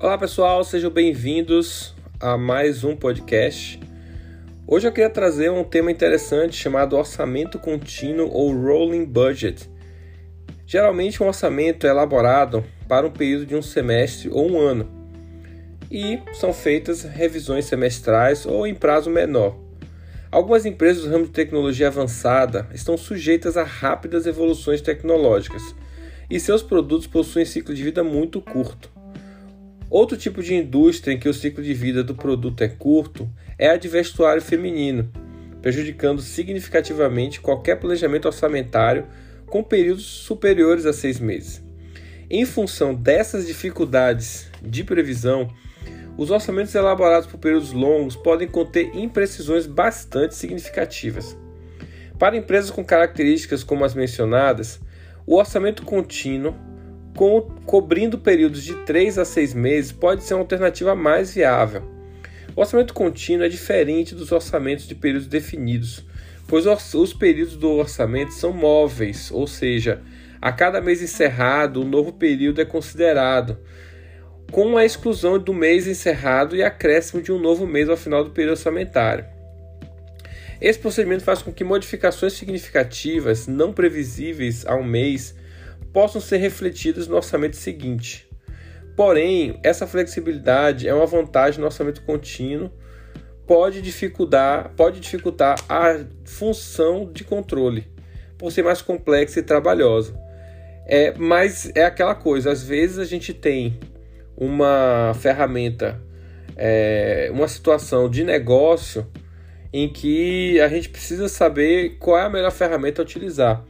Olá pessoal, sejam bem-vindos a mais um podcast. Hoje eu queria trazer um tema interessante chamado orçamento contínuo ou rolling budget. Geralmente um orçamento é elaborado para um período de um semestre ou um ano e são feitas revisões semestrais ou em prazo menor. Algumas empresas do ramo de tecnologia avançada estão sujeitas a rápidas evoluções tecnológicas e seus produtos possuem ciclo de vida muito curto. Outro tipo de indústria em que o ciclo de vida do produto é curto é a de vestuário feminino, prejudicando significativamente qualquer planejamento orçamentário com períodos superiores a seis meses. Em função dessas dificuldades de previsão, os orçamentos elaborados por períodos longos podem conter imprecisões bastante significativas. Para empresas com características como as mencionadas, o orçamento contínuo co cobrindo períodos de 3 a 6 meses pode ser uma alternativa mais viável. O orçamento contínuo é diferente dos orçamentos de períodos definidos, pois os períodos do orçamento são móveis, ou seja, a cada mês encerrado, um novo período é considerado, com a exclusão do mês encerrado e acréscimo de um novo mês ao final do período orçamentário. Esse procedimento faz com que modificações significativas, não previsíveis a um mês, possam ser refletidas no orçamento seguinte. Porém, essa flexibilidade é uma vantagem no orçamento contínuo, pode dificultar, pode dificultar a função de controle, por ser mais complexa e trabalhosa. É, mas é aquela coisa, às vezes a gente tem uma ferramenta, é, uma situação de negócio em que a gente precisa saber qual é a melhor ferramenta a utilizar.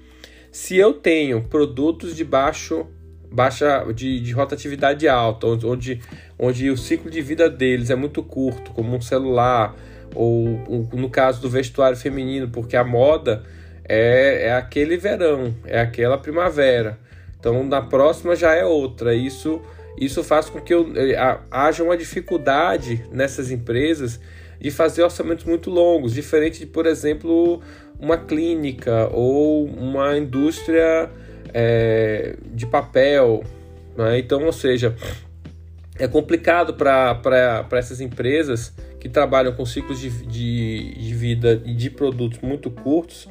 Se eu tenho produtos de baixo baixa de, de rotatividade alta, onde, onde o ciclo de vida deles é muito curto, como um celular, ou, no caso do vestuário feminino, porque a moda é, é aquele verão, é aquela primavera. Então na próxima já é outra. Isso, isso faz com que eu, eh, haja uma dificuldade nessas empresas de fazer orçamentos muito longos, diferente de, por exemplo, uma clínica ou uma indústria é, de papel. Né? Então, ou seja, é complicado para essas empresas que trabalham com ciclos de, de, de vida e de produtos muito curtos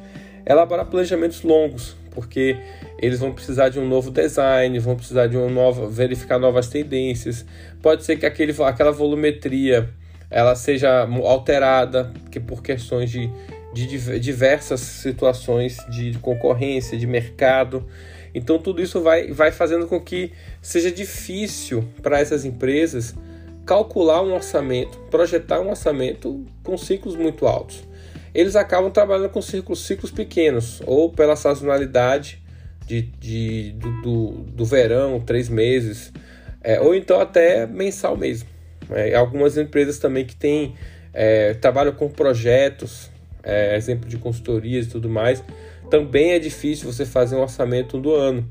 elaborar planejamentos longos, porque eles vão precisar de um novo design, vão precisar de uma nova, verificar novas tendências. Pode ser que aquele, aquela volumetria ela seja alterada que por questões de de diversas situações de concorrência, de mercado. Então, tudo isso vai, vai fazendo com que seja difícil para essas empresas calcular um orçamento, projetar um orçamento com ciclos muito altos. Eles acabam trabalhando com ciclos, ciclos pequenos, ou pela sazonalidade de, de do, do, do, verão, três meses, é, ou então até mensal mesmo. É, algumas empresas também que têm, é, trabalham com projetos é, exemplo de consultorias e tudo mais, também é difícil você fazer um orçamento do ano.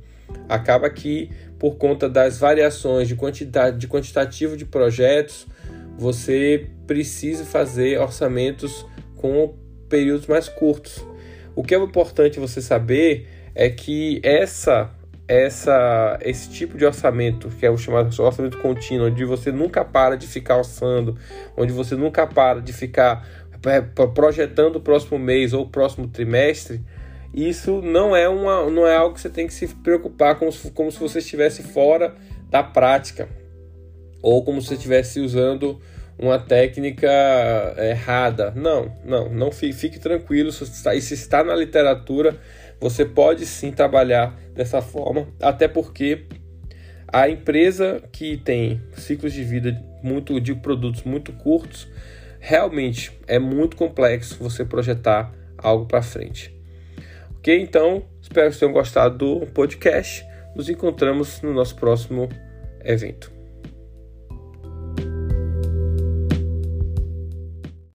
Acaba que, por conta das variações de quantidade de quantitativo de projetos, você precisa fazer orçamentos com períodos mais curtos. O que é importante você saber é que essa essa esse tipo de orçamento, que é o chamado orçamento contínuo, onde você nunca para de ficar orçando, onde você nunca para de ficar é, projetando o próximo mês ou o próximo trimestre, isso não é, uma, não é algo que você tem que se preocupar como se, como se você estivesse fora da prática ou como se você estivesse usando uma técnica errada. Não, não, não fique, fique tranquilo. Se está na literatura, você pode sim trabalhar dessa forma, até porque a empresa que tem ciclos de vida muito de produtos muito curtos realmente é muito complexo você projetar algo para frente. Ok? Então, espero que tenham gostado do podcast. Nos encontramos no nosso próximo evento.